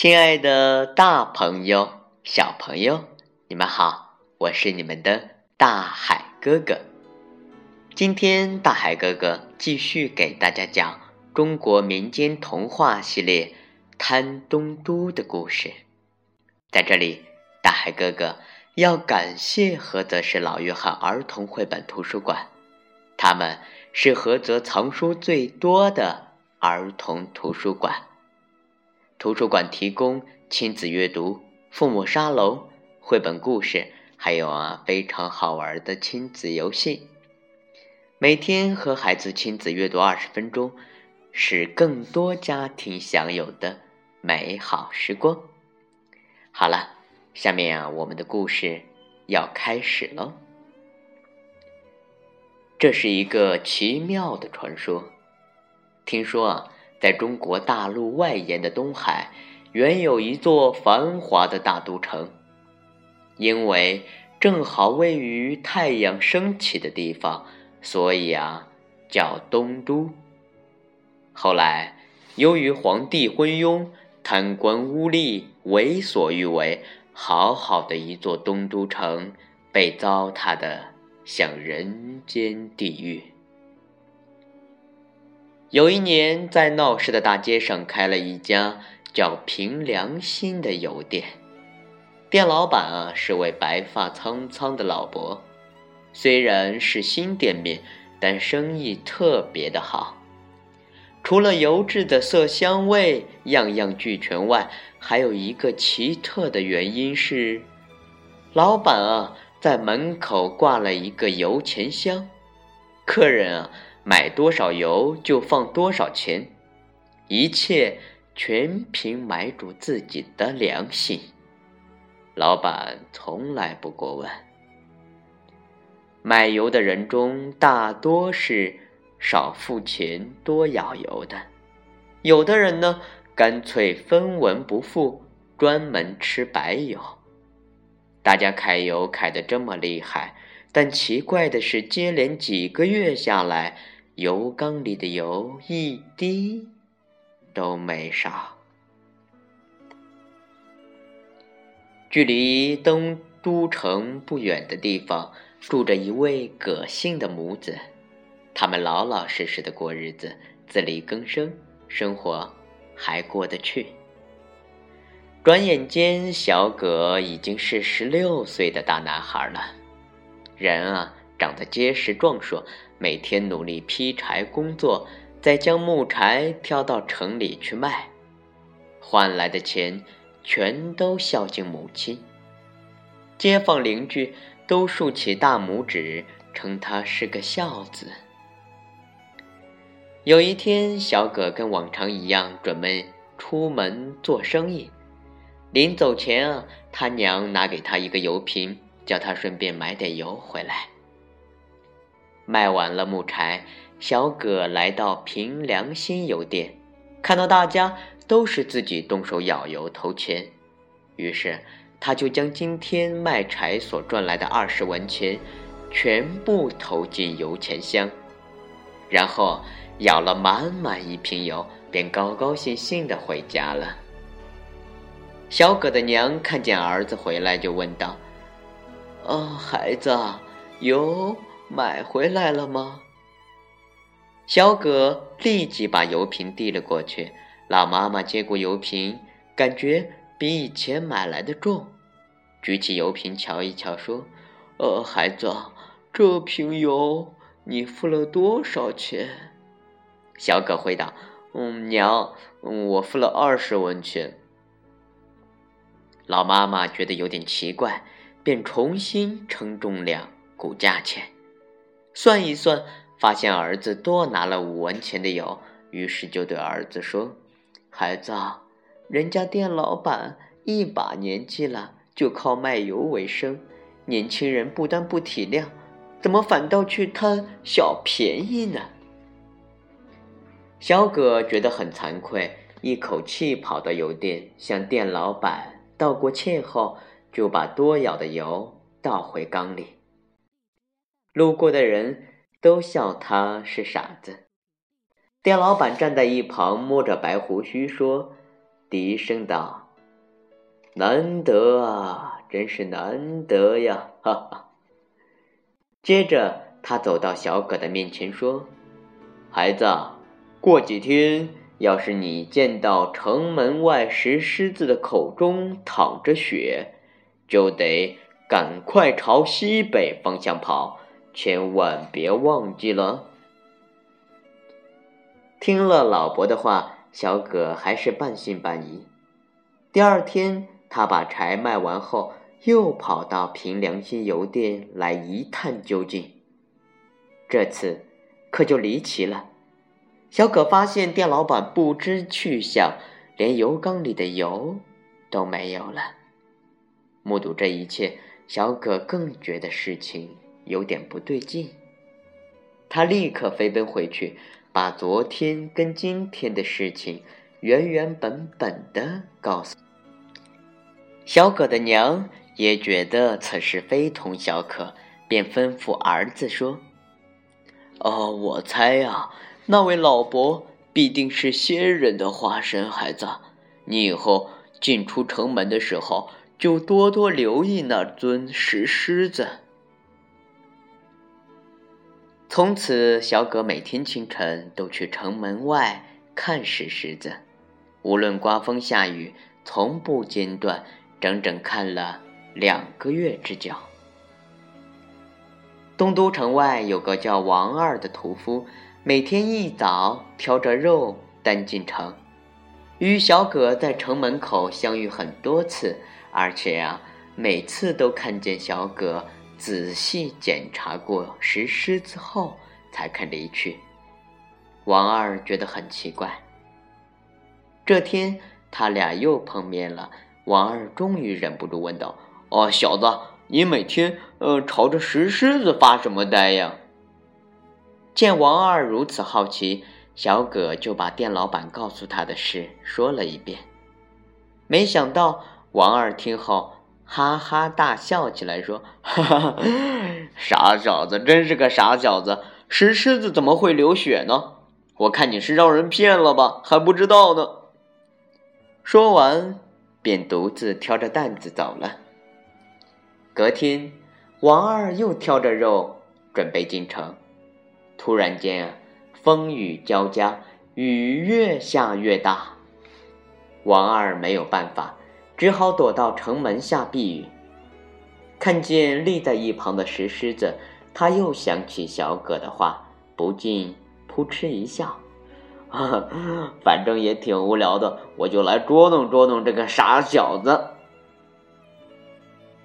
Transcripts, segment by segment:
亲爱的，大朋友、小朋友，你们好，我是你们的大海哥哥。今天，大海哥哥继续给大家讲中国民间童话系列《贪东都》的故事。在这里，大海哥哥要感谢菏泽市老约翰儿童绘本图书馆，他们是菏泽藏书最多的儿童图书馆。图书馆提供亲子阅读、父母沙龙、绘本故事，还有啊非常好玩的亲子游戏。每天和孩子亲子阅读二十分钟，是更多家庭享有的美好时光。好了，下面啊我们的故事要开始喽。这是一个奇妙的传说，听说啊。在中国大陆外沿的东海，原有一座繁华的大都城，因为正好位于太阳升起的地方，所以啊，叫东都。后来，由于皇帝昏庸、贪官污吏为所欲为，好好的一座东都城被糟蹋的像人间地狱。有一年，在闹市的大街上开了一家叫“凭良心”的油店，店老板啊是位白发苍苍的老伯。虽然是新店面，但生意特别的好。除了油质的色香味样样俱全外，还有一个奇特的原因是，老板啊在门口挂了一个油钱箱，客人啊。买多少油就放多少钱，一切全凭买主自己的良心。老板从来不过问。买油的人中大多是少付钱多舀油的，有的人呢干脆分文不付，专门吃白油。大家揩油揩得这么厉害，但奇怪的是，接连几个月下来。油缸里的油一滴都没少。距离东都城不远的地方，住着一位葛姓的母子，他们老老实实的过日子，自力更生，生活还过得去。转眼间，小葛已经是十六岁的大男孩了，人啊，长得结实壮硕。每天努力劈柴工作，再将木柴挑到城里去卖，换来的钱全都孝敬母亲。街坊邻居都竖起大拇指，称他是个孝子。有一天，小葛跟往常一样准备出门做生意，临走前啊，他娘拿给他一个油瓶，叫他顺便买点油回来。卖完了木柴，小葛来到凭良心油店，看到大家都是自己动手舀油投钱，于是他就将今天卖柴所赚来的二十文钱全部投进油钱箱，然后舀了满满一瓶油，便高高兴兴的回家了。小葛的娘看见儿子回来，就问道：“哦，孩子，油？”买回来了吗？小葛立即把油瓶递了过去。老妈妈接过油瓶，感觉比以前买来的重，举起油瓶瞧一瞧，说：“呃，孩子，这瓶油你付了多少钱？”小葛回答：“嗯，娘，我付了二十文钱。”老妈妈觉得有点奇怪，便重新称重量，估价钱。算一算，发现儿子多拿了五文钱的油，于是就对儿子说：“孩子，人家店老板一把年纪了，就靠卖油为生，年轻人不但不体谅，怎么反倒去贪小便宜呢？”小葛觉得很惭愧，一口气跑到油店，向店老板道过歉后，就把多舀的油倒回缸里。路过的人都笑他是傻子。店老板站在一旁，摸着白胡须说：“低声道，难得啊，真是难得呀！哈哈。接着，他走到小葛的面前说：“孩子，过几天要是你见到城门外石狮子的口中淌着血，就得赶快朝西北方向跑，千万别忘记了。”听了老伯的话，小葛还是半信半疑。第二天。他把柴卖完后，又跑到凭良心邮店来一探究竟。这次可就离奇了，小葛发现店老板不知去向，连油缸里的油都没有了。目睹这一切，小葛更觉得事情有点不对劲。他立刻飞奔回去，把昨天跟今天的事情原原本本的告诉。小葛的娘也觉得此事非同小可，便吩咐儿子说：“哦，我猜呀，那位老伯必定是仙人的化身。孩子，你以后进出城门的时候，就多多留意那尊石狮子。”从此，小葛每天清晨都去城门外看石狮子，无论刮风下雨，从不间断。整整看了两个月之久。东都城外有个叫王二的屠夫，每天一早挑着肉担进城，与小葛在城门口相遇很多次，而且呀，每次都看见小葛仔细检查过石狮子后才肯离去。王二觉得很奇怪。这天，他俩又碰面了。王二终于忍不住问道：“哦，小子，你每天呃朝着石狮子发什么呆呀？”见王二如此好奇，小葛就把店老板告诉他的事说了一遍。没想到王二听后哈哈大笑起来，说：“ 哈哈，傻小子，真是个傻小子！石狮子怎么会流血呢？我看你是让人骗了吧，还不知道呢。”说完。便独自挑着担子走了。隔天，王二又挑着肉准备进城。突然间啊，风雨交加，雨越下越大。王二没有办法，只好躲到城门下避雨。看见立在一旁的石狮子，他又想起小葛的话，不禁扑哧一笑。反正也挺无聊的，我就来捉弄捉弄这个傻小子。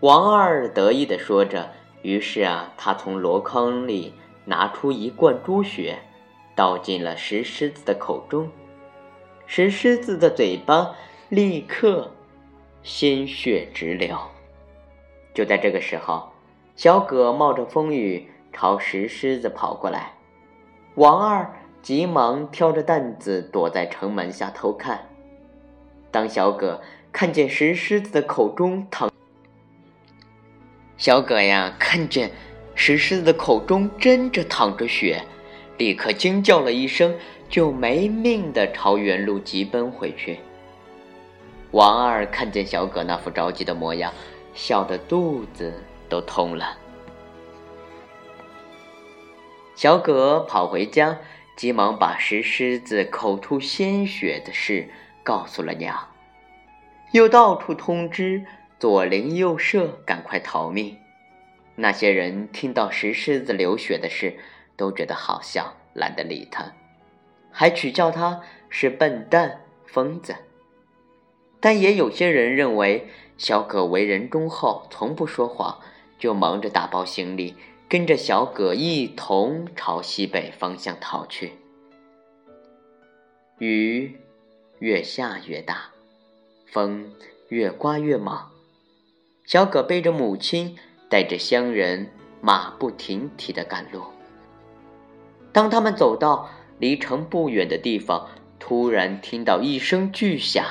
王二得意的说着，于是啊，他从箩筐里拿出一罐猪血，倒进了石狮子的口中，石狮子的嘴巴立刻鲜血直流。就在这个时候，小葛冒着风雨朝石狮子跑过来，王二。急忙挑着担子躲在城门下偷看。当小葛看见石狮子的口中淌，小葛呀看见石狮子的口中真着淌着血，立刻惊叫了一声，就没命的朝原路急奔回去。王二看见小葛那副着急的模样，笑得肚子都痛了。小葛跑回家。急忙把石狮子口吐鲜血的事告诉了娘，又到处通知左邻右舍赶快逃命。那些人听到石狮子流血的事，都觉得好笑，懒得理他，还取笑他是笨蛋、疯子。但也有些人认为小葛为人忠厚，从不说谎，就忙着打包行李。跟着小葛一同朝西北方向逃去。雨越下越大，风越刮越猛。小葛背着母亲，带着乡人，马不停蹄的赶路。当他们走到离城不远的地方，突然听到一声巨响。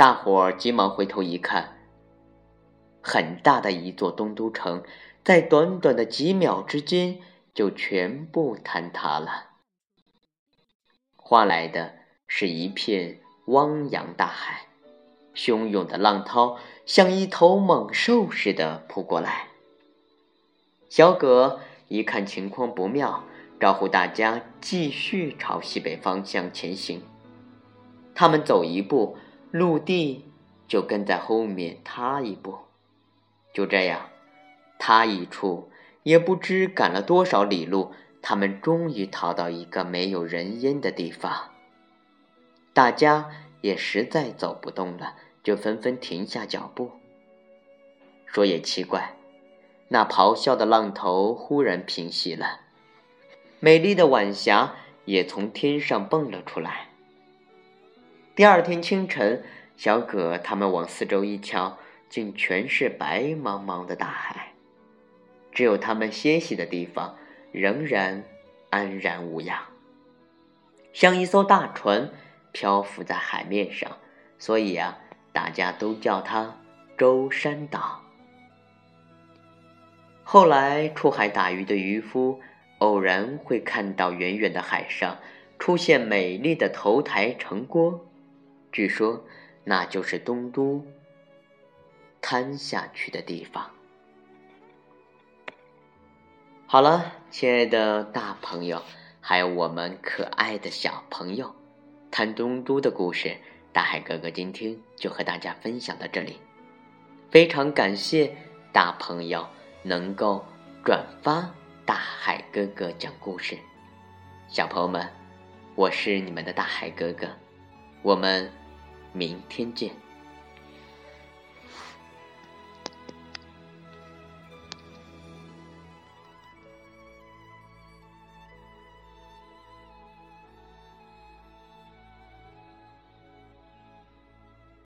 大伙儿急忙回头一看，很大的一座东都城。在短短的几秒之间，就全部坍塌了。换来的是一片汪洋大海，汹涌的浪涛像一头猛兽似的扑过来。小葛一看情况不妙，招呼大家继续朝西北方向前行。他们走一步，陆地就跟在后面踏一步，就这样，他一处，也不知赶了多少里路，他们终于逃到一个没有人烟的地方。大家也实在走不动了，就纷纷停下脚步。说也奇怪。那咆哮的浪头忽然平息了，美丽的晚霞也从天上蹦了出来。第二天清晨，小葛他们往四周一瞧，竟全是白茫茫的大海，只有他们歇息的地方仍然安然无恙，像一艘大船漂浮在海面上，所以啊，大家都叫它舟山岛。后来出海打鱼的渔夫，偶然会看到远远的海上出现美丽的头台城郭，据说那就是东都瘫下去的地方。好了，亲爱的大朋友，还有我们可爱的小朋友，谈东都的故事，大海哥哥今天就和大家分享到这里，非常感谢大朋友。能够转发大海哥哥讲故事，小朋友们，我是你们的大海哥哥，我们明天见。